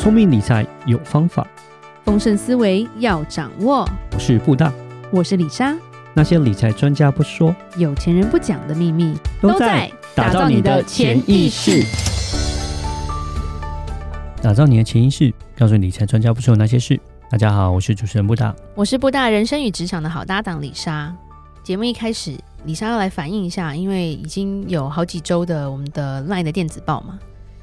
聪明理财有方法，丰盛思维要掌握。我是布大，我是李莎。那些理财专家不说，有钱人不讲的秘密，都在打造你的潜意识。打造你的潜意识，告诉理财专家不说的那些事。大家好，我是主持人布大，我是布大人生与职场的好搭档李莎。节目一开始，李莎要来反映一下，因为已经有好几周的我们的 LINE 的电子报嘛，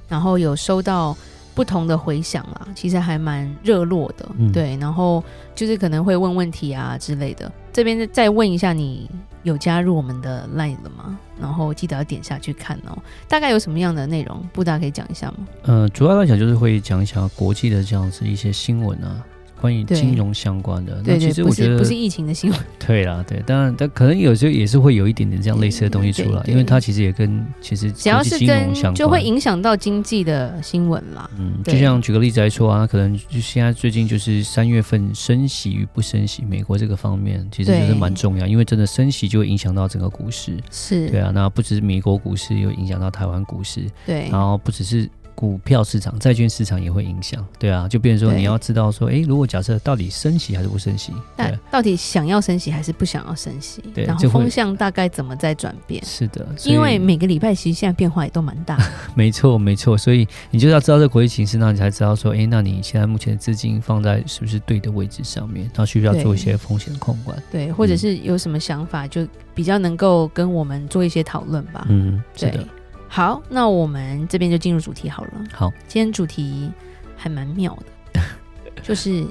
然后有收到不同的回响啦，其实还蛮热络的，嗯、对。然后就是可能会问问题啊之类的，这边再问一下，你有加入我们的 LINE 了吗？然后记得要点下去看哦。大概有什么样的内容？布大可以讲一下吗？呃，主要来讲就是会讲一下国际的这样子一些新闻啊。关于金融相关的，对，那其实我觉得不是，不是疫情的新闻。对啦，对，当然，但可能有时候也是会有一点点这样类似的东西出来，因为它其实也跟其实只要是跟就会影响到经济的新闻啦。嗯，就像举个例子来说啊，可能就现在最近就是三月份升息与不升息，美国这个方面其实就是蛮重要，因为真的升息就会影响到整个股市。是，对啊，那不只是美国股市，有影响到台湾股市。对，然后不只是。股票市场、债券市场也会影响，对啊，就变成说你要知道说，哎，如果假设到底升息还是不升息，那，到底想要升息还是不想要升息，对，然后风向大概怎么在转变？是的，因为每个礼拜其实现在变化也都蛮大。没错，没错，所以你就要知道这个国际形势，那你才知道说，哎，那你现在目前的资金放在是不是对的位置上面？然后需不需要做一些风险控管？对，或者是有什么想法，就比较能够跟我们做一些讨论吧。嗯，是的。好，那我们这边就进入主题好了。好，今天主题还蛮妙的，就是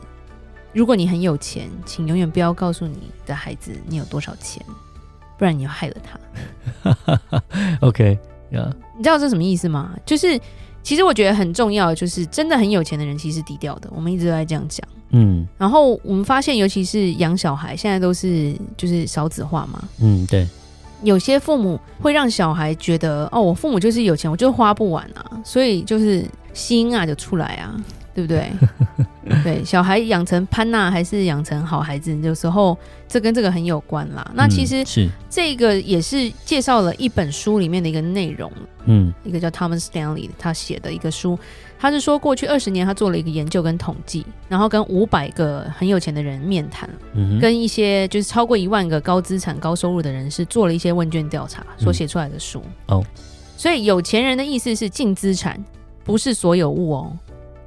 如果你很有钱，请永远不要告诉你的孩子你有多少钱，不然你要害了他。OK，呀、yeah.，你知道这什么意思吗？就是其实我觉得很重要，就是真的很有钱的人其实低调的。我们一直都在这样讲。嗯，然后我们发现，尤其是养小孩，现在都是就是少子化嘛。嗯，对。有些父母会让小孩觉得，哦，我父母就是有钱，我就花不完啊，所以就是心啊就出来啊，对不对？对，小孩养成潘娜还是养成好孩子，有时候这跟这个很有关啦。那其实是这个也是介绍了一本书里面的一个内容，嗯，一个叫 Thomas Stanley 他写的一个书。他是说，过去二十年，他做了一个研究跟统计，然后跟五百个很有钱的人面谈，嗯，跟一些就是超过一万个高资产、高收入的人士做了一些问卷调查，所写出来的书。哦，所以有钱人的意思是净资产，不是所有物哦。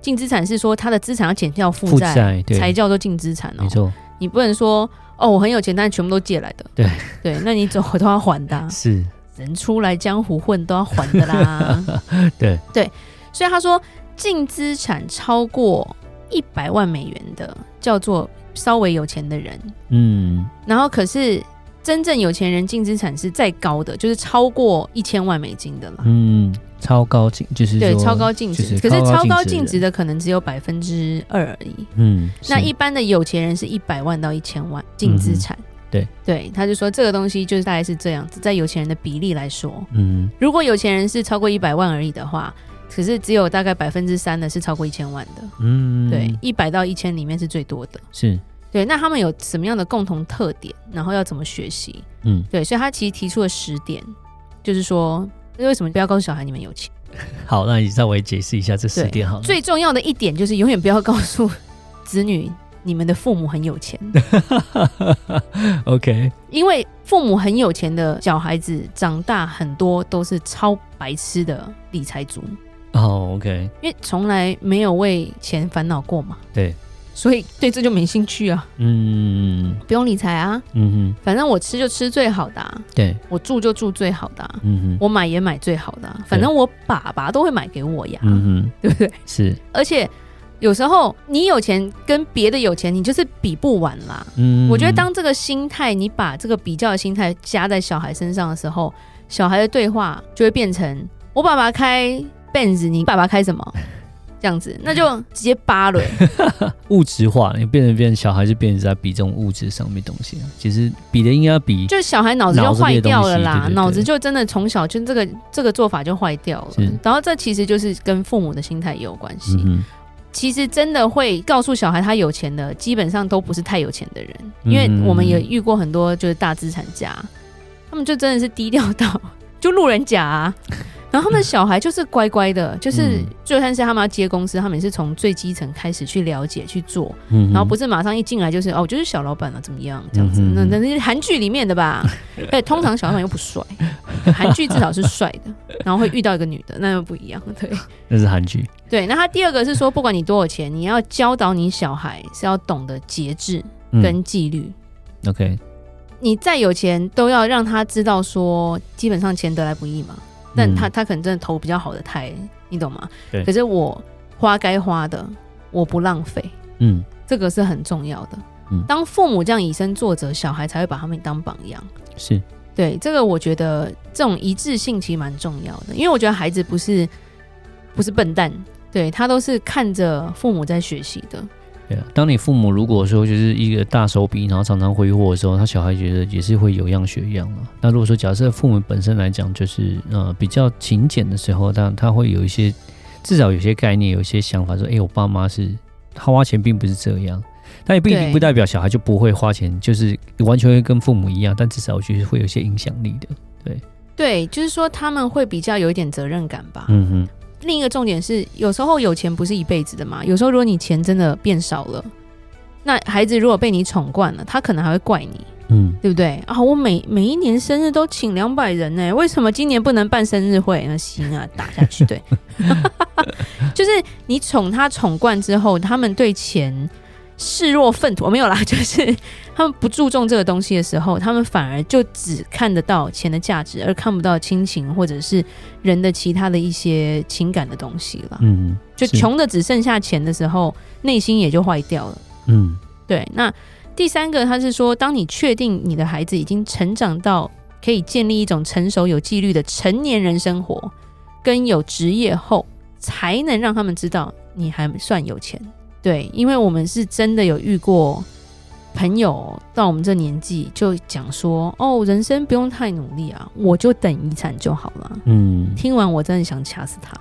净资产是说他的资产要减掉负债，才叫做净资产哦。没错，你不能说哦，我很有钱，但是全部都借来的。对对，那你走都要还的啊。是人出来江湖混都要还的啦。对对，所以他说。净资产超过一百万美元的叫做稍微有钱的人，嗯，然后可是真正有钱人净资产是再高的，就是超过一千万美金的了，嗯，超高净就是对超高净值，就是，可是超高净值的。可能只有百分之二而已，嗯，那一般的有钱人是一百万到一千万净资产，嗯，对。对，他就说这个东西就是大概是这样子，在有钱人的比例来说，嗯，如果有钱人是超过一百万而已的话。可是只有大概百分之三的是超过一千万的，嗯，对，一百到一千里面是最多的，是对。那他们有什么样的共同特点？然后要怎么学习？嗯，对，所以他其实提出了十点，就是说为什么不要告诉小孩你们有钱？好，那你稍微解释一下这十点好了。最重要的一点就是永远不要告诉子女你们的父母很有钱。OK，因为父母很有钱的小孩子长大很多都是超白痴的理财族。哦、oh，OK，因为从来没有为钱烦恼过嘛，对，所以对这就没兴趣啊，嗯，不用理财啊，嗯哼，反正我吃就吃最好的，啊，对，我住就住最好的，啊，嗯哼，我买也买最好的，啊，反正我爸爸都会买给我呀，嗯哼，对不对？是，而且有时候你有钱跟别的有钱，你就是比不完啦，嗯，我觉得当这个心态，你把这个比较的心态加在小孩身上的时候，小孩的对话就会变成我爸爸开。Benz，你爸爸开什么？这样子，那就直接扒了。物质化，你变成变成小孩，就变成在比这种物质上面东西。其实比的应该比，就小孩脑子就坏掉了啦，脑子，子就真的从小就这个这个做法就坏掉了。然后这其实就是跟父母的心态也有关系。嗯。其实真的会告诉小孩他有钱的，基本上都不是太有钱的人，因为我们也遇过很多就是大资产家，他们就真的是低调到就路人甲啊。然后他们小孩就是乖乖的，就是、嗯、就算是他们要接公司，他们也是从最基层开始去了解去做，嗯，然后不是马上一进来就是哦，我就是小老板了、啊，怎么样这样子？嗯、那那是韩剧里面的吧？对，通常小老板又不帅，韩剧至少是帅的，然后会遇到一个女的，那又不一样。对，那是韩剧。对，那他第二个是说，不管你多少钱，你要教导你小孩是要懂得节制跟纪律。嗯、OK，你再有钱都要让他知道说，基本上钱得来不易嘛。但他他可能真的投比较好的胎，你懂吗？对。可是我花该花的，我不浪费。嗯，这个是很重要的。嗯，当父母这样以身作则，小孩才会把他们当榜样。是。对，这个我觉得这种一致性其实蛮重要的，因为我觉得孩子不是不是笨蛋，对，他都是看着父母在学习的。对啊，当你父母如果说就是一个大手笔，然后常常挥霍的时候，他小孩觉得也是会有样学样了。那如果说假设父母本身来讲就是呃比较勤俭的时候，但他会有一些至少有些概念，有一些想法说，哎、欸，我爸妈是他花钱并不是这样，但也不一定不代表小孩就不会花钱，就是完全会跟父母一样，但至少我觉得会有一些影响力的。对对，就是说他们会比较有一点责任感吧。嗯哼。另一个重点是，有时候有钱不是一辈子的嘛。有时候如果你钱真的变少了，那孩子如果被你宠惯了，他可能还会怪你，嗯，对不对？啊，我每每一年生日都请两百人呢，为什么今年不能办生日会？那行啊，打下去，对，就是你宠他宠惯之后，他们对钱。视若粪土，没有啦，就是他们不注重这个东西的时候，他们反而就只看得到钱的价值，而看不到亲情或者是人的其他的一些情感的东西了。嗯，就穷的只剩下钱的时候，内心也就坏掉了。嗯，对。那第三个，他是说，当你确定你的孩子已经成长到可以建立一种成熟有纪律的成年人生活，跟有职业后，才能让他们知道你还算有钱。对，因为我们是真的有遇过朋友到我们这年纪就讲说，哦，人生不用太努力啊，我就等遗产就好了。嗯，听完我真的想掐死他。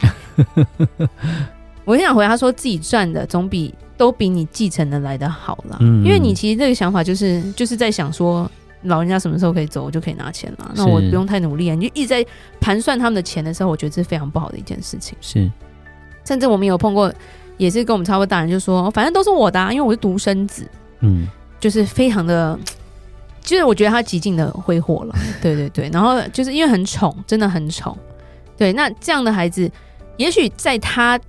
我很想回答他说，自己赚的总比都比你继承的来的好啦。嗯，因为你其实这个想法就是就是在想说，老人家什么时候可以走，我就可以拿钱了。那我不用太努力啊，你就一直在盘算他们的钱的时候，我觉得这是非常不好的一件事情。是，甚至我们有碰过。也是跟我们差不多大人就说，反正都是我的，啊，因为我是独生子，嗯，就是非常的，就是我觉得他极尽的挥霍了，对对对，然后就是因为很宠，真的很宠，对，那这样的孩子，也许在他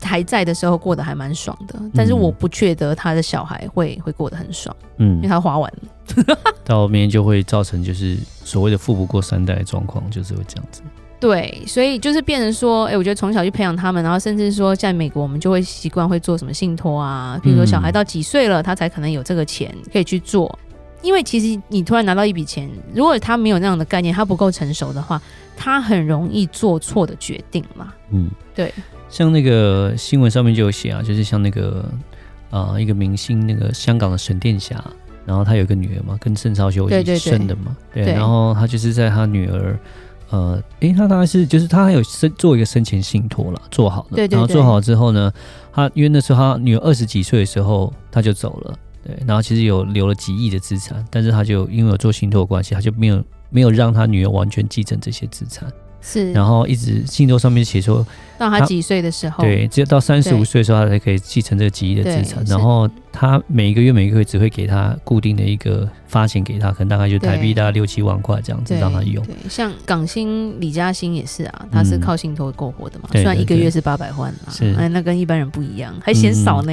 还在的时候过得还蛮爽的，但是我不觉得他的小孩会会过得很爽，嗯，因为他花完了，到后面就会造成就是所谓的富不过三代的状况，就是会这样子。对，所以就是变成说，哎，我觉得从小去培养他们，然后甚至说，在美国我们就会习惯会做什么信托啊，比如说小孩到几岁了，他才可能有这个钱可以去做。因为其实你突然拿到一笔钱，如果他没有那样的概念，他不够成熟的话，他很容易做错的决定嘛。嗯，对。像那个新闻上面就有写啊，就是像那个呃一个明星，那个香港的沈殿霞，然后他有一个女儿嘛，跟郑少秋一起生的嘛，对，对，对，对，然后他就是在他女儿。呃，诶、欸，他大概是就是他还有生做一个生前信托了，做好了，对对对，然后做好之后呢，他因为那时候他女儿二十几岁的时候他就走了，对，然后其实有留了几亿的资产，但是他就因为有做信托的关系，他就没有没有让他女儿完全继承这些资产。是，然后一直信托上面写说，到他几岁的时候，对，只有到三十五岁的时候，他才可以继承这个几亿的资产。然后他每一个月每一个月只会给他固定的一个发钱给他，可能大概就台币大概六七万块这样子让他用。对，像港星李嘉欣也是啊，他是靠信托过活的嘛，嗯、虽然一个月是八百万啊，哎，那跟一般人不一样，还嫌少呢。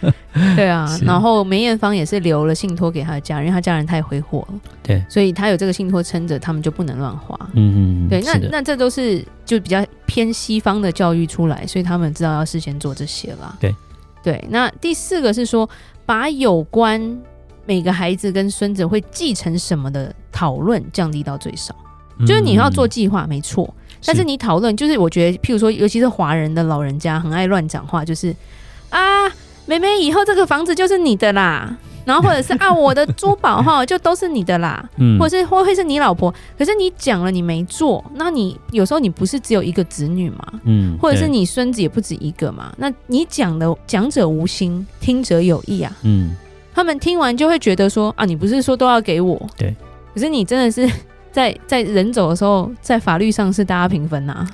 嗯 对啊，然后梅艳芳也是留了信托给他的家人，因为他家人太挥霍了，对，所以他有这个信托撑着，他们就不能乱花。嗯嗯，对，那那这都是就比较偏西方的教育出来，所以他们知道要事先做这些啦。对。对，那第四个是说，把有关每个孩子跟孙子会继承什么的讨论降低到最少，嗯、就是你要做计划没错，但是你讨论就是我觉得，譬如说，尤其是华人的老人家很爱乱讲话，就是啊。妹妹，以后这个房子就是你的啦，然后或者是啊，我的珠宝哈就都是你的啦，嗯，或者是会会是你老婆，可是你讲了你没做，那你有时候你不是只有一个子女嘛，嗯，或者是你孙子也不止一个嘛，那你讲的讲者无心，听者有意啊，嗯，他们听完就会觉得说啊，你不是说都要给我，对，可是你真的是 在在人走的时候，在法律上是大家平分呐、啊，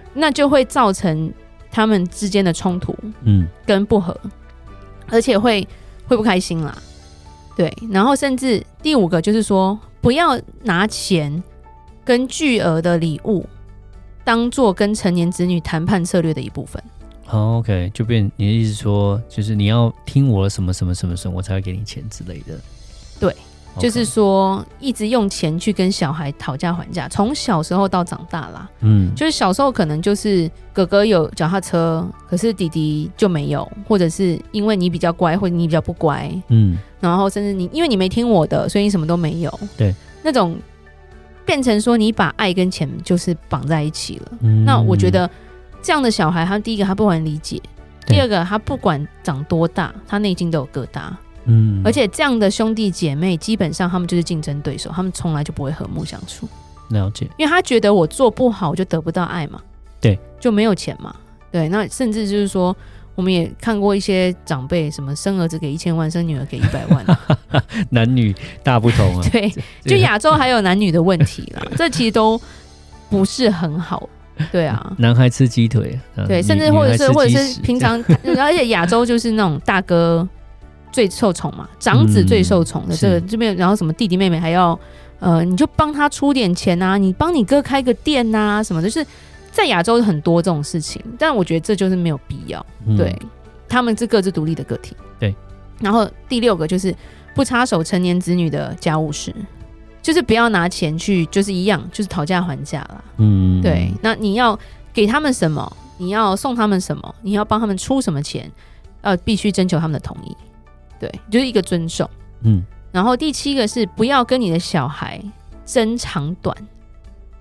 那就会造成他们之间的冲突，嗯，跟不和，而且会会不开心啦。对，然后甚至第五个就是说，不要拿钱跟巨额的礼物当做跟成年子女谈判策略的一部分。好，OK，就变你的意思说，就是你要听我什么什么什么什么，我才会给你钱之类的。对。就是说，一直用钱去跟小孩讨价还价，从小时候到长大啦。嗯，就是小时候可能就是哥哥有脚踏车，可是弟弟就没有，或者是因为你比较乖，或者你比较不乖，嗯，然后甚至你因为你没听我的，所以你什么都没有。对，那种变成说你把爱跟钱就是绑在一起了。嗯，那我觉得这样的小孩，他第一个他不能理解，第二个他不管长多大，他内心都有疙瘩。嗯，而且这样的兄弟姐妹，基本上他们就是竞争对手，他们从来就不会和睦相处。了解，因为他觉得我做不好，我就得不到爱嘛，对，就没有钱嘛，对。那甚至就是说，我们也看过一些长辈，什么生儿子给一千万，生女儿给一百万，男女大不同啊。对，就亚洲还有男女的问题啦，这其实都不是很好。对啊，男孩吃鸡腿，对，甚至或者是或者是平常，而且亚洲就是那种大哥。最受宠嘛，长子最受宠的这个这边，然后什么弟弟妹妹还要，呃，你就帮他出点钱啊，你帮你哥开个店呐、啊，什么的，就是在亚洲很多这种事情，但我觉得这就是没有必要，嗯、对，他们是各自独立的个体，对。然后第六个就是不插手成年子女的家务事，就是不要拿钱去，就是一样，就是讨价还价啦。嗯，对。那你要给他们什么？你要送他们什么？你要帮他们出什么钱？呃，必须征求他们的同意。对，就是一个尊重，嗯，然后第七个是不要跟你的小孩争长短，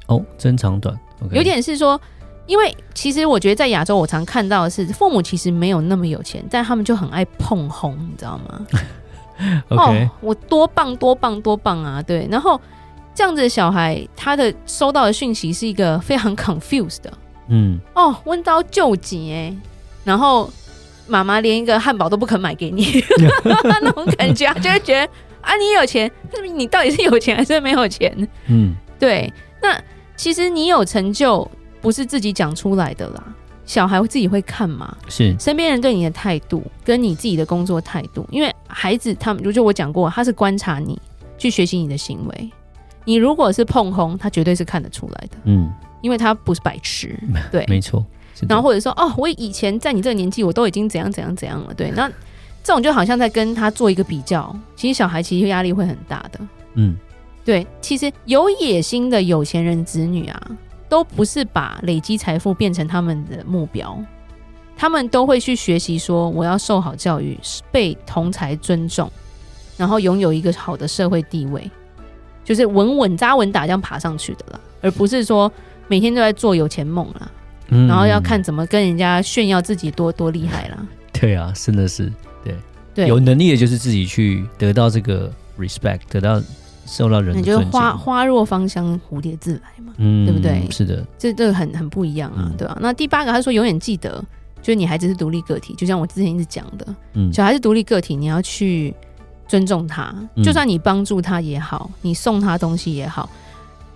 哦，争长短，okay、有点是说，因为其实我觉得在亚洲，我常看到的是父母其实没有那么有钱，但他们就很爱碰红，你知道吗？哦，我多棒多棒多棒啊！对，然后这样子的小孩，他的收到的讯息是一个非常 confused 的，嗯，哦，温刀救急哎，然后。妈妈连一个汉堡都不肯买给你，那种感觉，就会觉得啊，你有钱，你到底是有钱还是没有钱？嗯，对。那其实你有成就，不是自己讲出来的啦，小孩自己会看嘛。是身边人对你的态度，跟你自己的工作态度，因为孩子他们，如就我讲过，他是观察你，去学习你的行为。你如果是碰红，他绝对是看得出来的。嗯，因为他不是白痴。对，没错。然后或者说哦，我以前在你这个年纪，我都已经怎样怎样怎样了。对，那这种就好像在跟他做一个比较。其实小孩其实压力会很大的。嗯，对，其实有野心的有钱人子女啊，都不是把累积财富变成他们的目标，他们都会去学习说，我要受好教育，被同才尊重，然后拥有一个好的社会地位，就是稳稳扎稳打这样爬上去的了，而不是说每天都在做有钱梦啦。然后要看怎么跟人家炫耀自己多多厉害啦。对啊，真的是对对，有能力的就是自己去得到这个 respect，得到受到人的。你觉得花花若芳香，蝴蝶自来嘛，嗯，对不对？是的，这这个很很不一样啊，嗯、对吧、啊？那第八个，他说永远记得，就是你孩子是独立个体，就像我之前一直讲的，嗯，小孩是独立个体，你要去尊重他，就算你帮助他也好，你送他东西也好。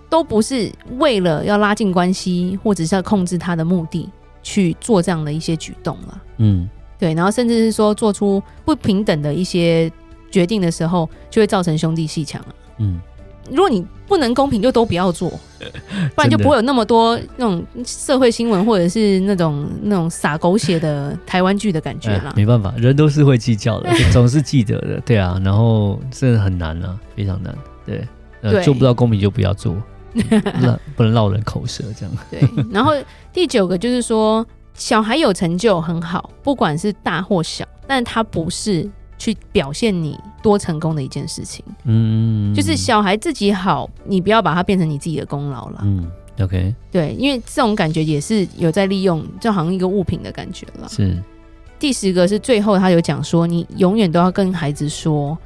都不是为了要拉近关系，或者是要控制他的目的去做这样的一些举动了。嗯，对，然后甚至是说做出不平等的一些决定的时候，就会造成兄弟鬩墙了。嗯，如果你不能公平，就都不要做，不然就不会有那么多那种社会新闻，或者是那种那种撒狗血的台湾剧的感觉了。没办法，人都是会计较的，总是记得的。对啊，然后真的很难啊，非常难。对，呃，做不到公平就不要做。不能落人口舌，这样。对，然后第九个就是说，小孩有成就很好，不管是大或小，但他不是去表现你多成功的一件事情。嗯，就是小孩自己好，你不要把它变成你自己的功劳了。嗯，OK。对，因为这种感觉也是有在利用，就好像一个物品的感觉了。是。第十个是最后他有讲说，你永远都要跟孩子说。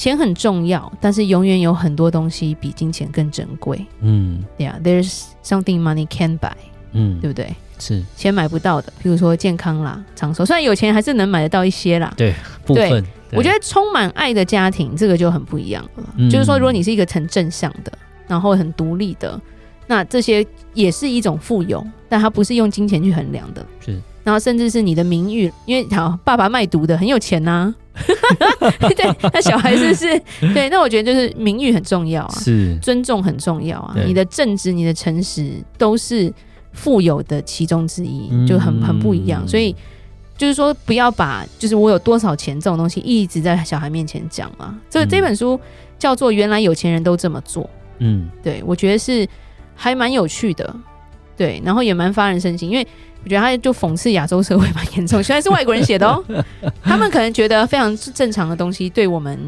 钱很重要，但是永远有很多东西比金钱更珍贵。嗯，对呀，There's something money can buy。嗯，对不对？是钱买不到的，比如说健康啦、长寿。虽然有钱还是能买得到一些啦。对，部分。对，我觉得充满爱的家庭，这个就很不一样了。嗯，就是说，如果你是一个很正向的，然后很独立的，那这些也是一种富有，但它不是用金钱去衡量的。是，然后甚至是你的名誉，因为好爸爸卖毒的很有钱呐、啊，对，那小孩是不是？对，那我觉得就是名誉很重要啊，是尊重很重要啊，你的正直、你的诚实都是富有的其中之一，就很很不一样，所以。就是说，不要把就是我有多少钱这种东西一直在小孩面前讲嘛。这这本书叫做《原来有钱人都这么做》。嗯，对，我觉得是还蛮有趣的，对，然后也蛮发人深省，因为我觉得他就讽刺亚洲社会蛮严重。虽然是外国人写的哦，他们可能觉得非常正常的东西，对我们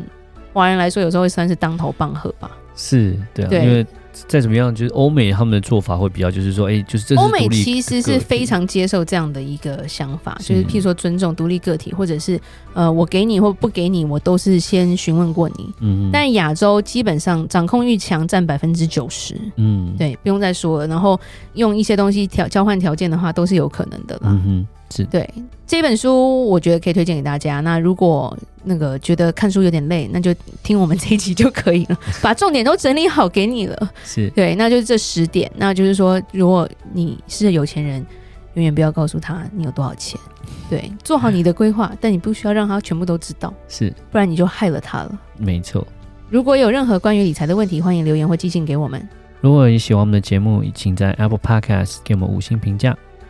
华人来说，有时候会算是当头棒喝吧。是，对啊，对，因为。再怎么样，就是欧美他们的做法会比较，就是说，哎、欸，就是这是欧美其实是非常接受这样的一个想法，就是譬如说尊重独立个体，或者是呃，我给你或不给你，我都是先询问过你。嗯，但亚洲基本上掌控欲强占百分之九十。嗯，对，不用再说了。然后用一些东西条交换条件的话，都是有可能的啦。嗯哼。是对这本书，我觉得可以推荐给大家。那如果那个觉得看书有点累，那就听我们这一集就可以了，把重点都整理好给你了。是对，那就是这十点。那就是说，如果你是有钱人，永远不要告诉他你有多少钱。对，做好你的规划，但你不需要让他全部都知道，是，不然你就害了他了。没错。如果有任何关于理财的问题，欢迎留言或寄信给我们。如果你喜欢我们的节目，请在 Apple Podcast 给我们五星评价。